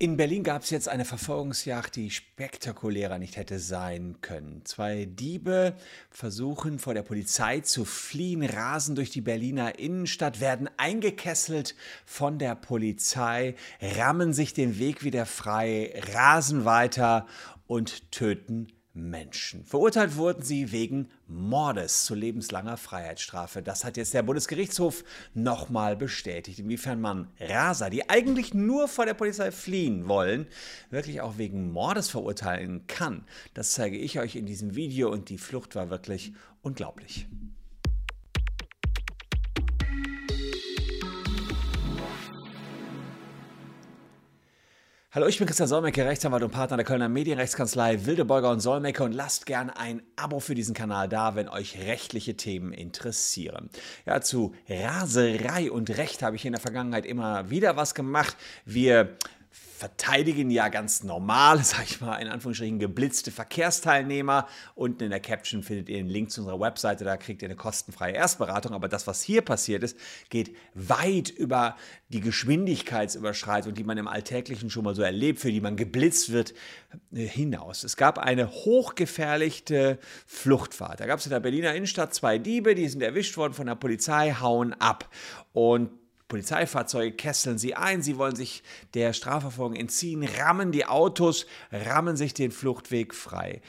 In Berlin gab es jetzt eine Verfolgungsjagd, die spektakulärer nicht hätte sein können. Zwei Diebe versuchen vor der Polizei zu fliehen, rasen durch die Berliner Innenstadt, werden eingekesselt von der Polizei, rammen sich den Weg wieder frei, rasen weiter und töten Menschen. Verurteilt wurden sie wegen Mordes zu lebenslanger Freiheitsstrafe. Das hat jetzt der Bundesgerichtshof nochmal bestätigt, inwiefern man Raser, die eigentlich nur vor der Polizei fliehen wollen, wirklich auch wegen Mordes verurteilen kann. Das zeige ich euch in diesem Video und die Flucht war wirklich unglaublich. Hallo, ich bin Christian Solmecke, Rechtsanwalt und Partner der Kölner Medienrechtskanzlei Wildeborger und Solmecke und lasst gern ein Abo für diesen Kanal da, wenn euch rechtliche Themen interessieren. Ja, zu Raserei und Recht habe ich in der Vergangenheit immer wieder was gemacht. Wir verteidigen ja ganz normal, sag ich mal, in Anführungsstrichen geblitzte Verkehrsteilnehmer. Unten in der Caption findet ihr den Link zu unserer Webseite, da kriegt ihr eine kostenfreie Erstberatung. Aber das, was hier passiert ist, geht weit über die Geschwindigkeitsüberschreitung, die man im Alltäglichen schon mal so erlebt, für die man geblitzt wird, äh, hinaus. Es gab eine hochgefährliche Fluchtfahrt. Da gab es in der Berliner Innenstadt zwei Diebe, die sind erwischt worden von der Polizei, hauen ab. Und Polizeifahrzeuge kesseln sie ein, sie wollen sich der Strafverfolgung entziehen, rammen die Autos, rammen sich den Fluchtweg frei,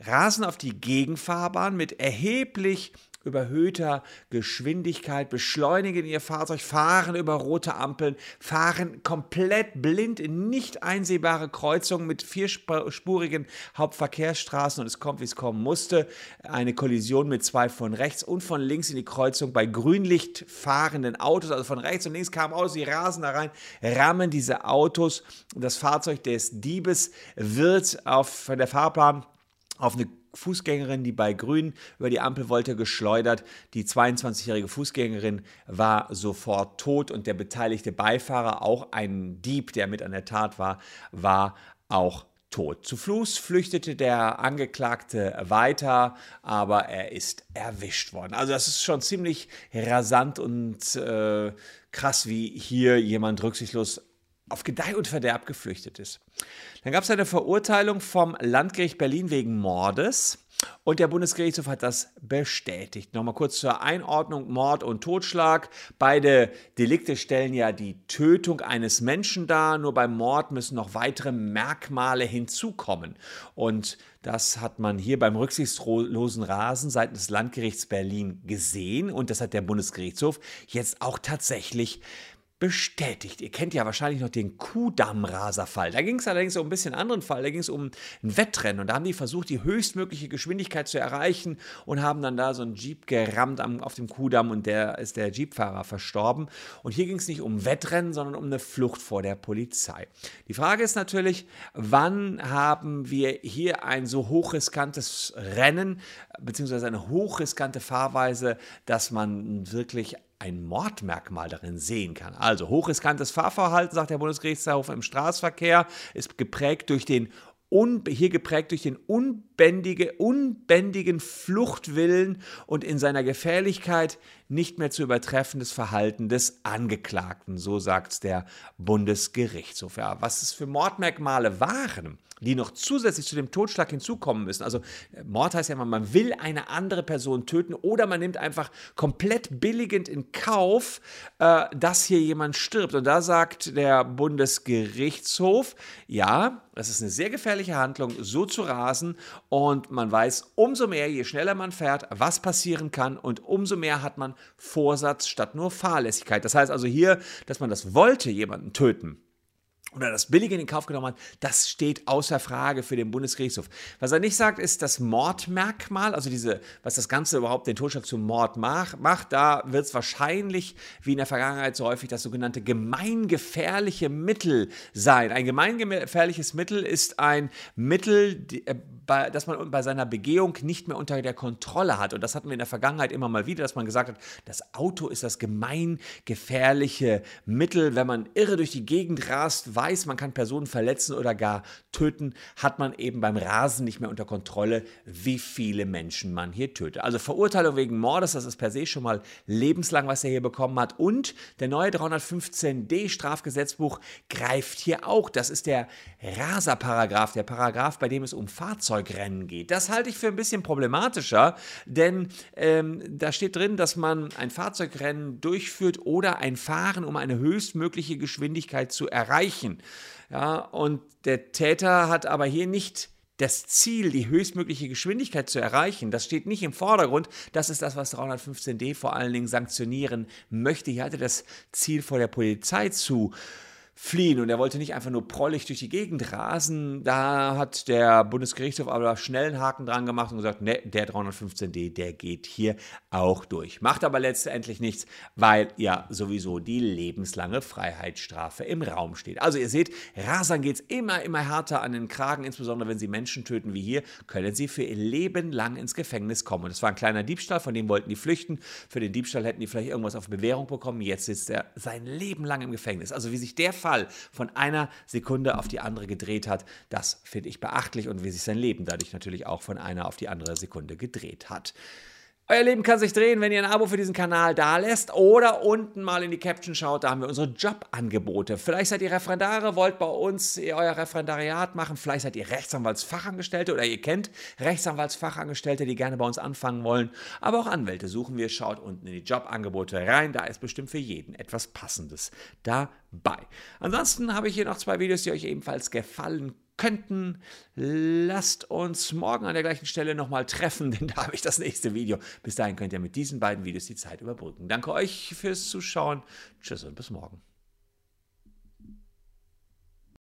rasen auf die Gegenfahrbahn mit erheblich überhöhter Geschwindigkeit, beschleunigen ihr Fahrzeug, fahren über rote Ampeln, fahren komplett blind in nicht einsehbare Kreuzungen mit vierspurigen Hauptverkehrsstraßen und es kommt, wie es kommen musste. Eine Kollision mit zwei von rechts und von links in die Kreuzung bei Grünlicht fahrenden Autos, also von rechts und links kamen Autos, die rasen da rein, rammen diese Autos. Das Fahrzeug des Diebes wird auf der Fahrbahn auf eine Fußgängerin, die bei Grün über die Ampel wollte, geschleudert. Die 22-jährige Fußgängerin war sofort tot und der beteiligte Beifahrer, auch ein Dieb, der mit an der Tat war, war auch tot. Zu Fuß flüchtete der Angeklagte weiter, aber er ist erwischt worden. Also das ist schon ziemlich rasant und äh, krass, wie hier jemand rücksichtslos auf Gedeih und Verderb geflüchtet ist. Dann gab es eine Verurteilung vom Landgericht Berlin wegen Mordes. Und der Bundesgerichtshof hat das bestätigt. Nochmal kurz zur Einordnung: Mord und Totschlag. Beide Delikte stellen ja die Tötung eines Menschen dar. Nur beim Mord müssen noch weitere Merkmale hinzukommen. Und das hat man hier beim rücksichtslosen Rasen seitens des Landgerichts Berlin gesehen. Und das hat der Bundesgerichtshof jetzt auch tatsächlich bestätigt. Ihr kennt ja wahrscheinlich noch den Kuhdammraserfall. Da ging es allerdings um ein bisschen anderen Fall. Da ging es um ein Wettrennen und da haben die versucht, die höchstmögliche Geschwindigkeit zu erreichen und haben dann da so einen Jeep gerammt auf dem Kuhdamm und der ist der Jeepfahrer verstorben. Und hier ging es nicht um Wettrennen, sondern um eine Flucht vor der Polizei. Die Frage ist natürlich, wann haben wir hier ein so hochriskantes Rennen beziehungsweise eine hochriskante Fahrweise, dass man wirklich ein Mordmerkmal darin sehen kann. Also hochriskantes Fahrverhalten, sagt der Bundesgerichtshof im Straßenverkehr, ist geprägt durch den hier geprägt durch den unbändige, unbändigen Fluchtwillen und in seiner Gefährlichkeit nicht mehr zu übertreffendes Verhalten des Angeklagten, so sagt der Bundesgerichtshof. Ja, was es für Mordmerkmale waren, die noch zusätzlich zu dem Totschlag hinzukommen müssen. Also äh, Mord heißt ja immer, man will eine andere Person töten oder man nimmt einfach komplett billigend in Kauf, äh, dass hier jemand stirbt. Und da sagt der Bundesgerichtshof, ja, das ist eine sehr gefährliche Handlung, so zu rasen. Und man weiß umso mehr, je schneller man fährt, was passieren kann. Und umso mehr hat man Vorsatz statt nur Fahrlässigkeit. Das heißt also hier, dass man das wollte, jemanden töten oder das billige in den Kauf genommen hat, das steht außer Frage für den Bundesgerichtshof. Was er nicht sagt, ist das Mordmerkmal, also diese, was das Ganze überhaupt den Totschlag zum Mord macht. Da wird es wahrscheinlich, wie in der Vergangenheit so häufig, das sogenannte gemeingefährliche Mittel sein. Ein gemeingefährliches Mittel ist ein Mittel, äh, das man bei seiner Begehung nicht mehr unter der Kontrolle hat. Und das hatten wir in der Vergangenheit immer mal wieder, dass man gesagt hat, das Auto ist das gemeingefährliche Mittel, wenn man irre durch die Gegend rast, man kann Personen verletzen oder gar töten, hat man eben beim Rasen nicht mehr unter Kontrolle, wie viele Menschen man hier tötet. Also Verurteilung wegen Mordes, das ist per se schon mal lebenslang, was er hier bekommen hat. Und der neue 315d Strafgesetzbuch greift hier auch. Das ist der Raser-Paragraph, der Paragraph, bei dem es um Fahrzeugrennen geht. Das halte ich für ein bisschen problematischer, denn ähm, da steht drin, dass man ein Fahrzeugrennen durchführt oder ein Fahren, um eine höchstmögliche Geschwindigkeit zu erreichen. Ja, und der Täter hat aber hier nicht das Ziel, die höchstmögliche Geschwindigkeit zu erreichen, das steht nicht im Vordergrund. Das ist das, was 315d vor allen Dingen sanktionieren möchte. Hier hatte das Ziel vor der Polizei zu fliehen und er wollte nicht einfach nur prollig durch die Gegend rasen. Da hat der Bundesgerichtshof aber schnell einen Haken dran gemacht und gesagt, ne, der 315d, der geht hier auch durch. Macht aber letztendlich nichts, weil ja sowieso die lebenslange Freiheitsstrafe im Raum steht. Also ihr seht, Rasern geht es immer, immer härter an den Kragen, insbesondere wenn sie Menschen töten wie hier, können sie für ihr Leben lang ins Gefängnis kommen. Und das war ein kleiner Diebstahl, von dem wollten die flüchten. Für den Diebstahl hätten die vielleicht irgendwas auf Bewährung bekommen. Jetzt sitzt er sein Leben lang im Gefängnis. Also wie sich der Fall von einer Sekunde auf die andere gedreht hat, das finde ich beachtlich und wie sich sein Leben dadurch natürlich auch von einer auf die andere Sekunde gedreht hat. Euer Leben kann sich drehen, wenn ihr ein Abo für diesen Kanal da lässt oder unten mal in die Caption schaut, da haben wir unsere Jobangebote. Vielleicht seid ihr Referendare, wollt bei uns euer Referendariat machen, vielleicht seid ihr Rechtsanwaltsfachangestellte oder ihr kennt Rechtsanwaltsfachangestellte, die gerne bei uns anfangen wollen, aber auch Anwälte suchen wir, schaut unten in die Jobangebote rein, da ist bestimmt für jeden etwas Passendes dabei. Ansonsten habe ich hier noch zwei Videos, die euch ebenfalls gefallen könnten. Lasst uns morgen an der gleichen Stelle nochmal treffen, denn da habe ich das nächste Video. Bis dahin könnt ihr mit diesen beiden Videos die Zeit überbrücken. Danke euch fürs Zuschauen. Tschüss und bis morgen.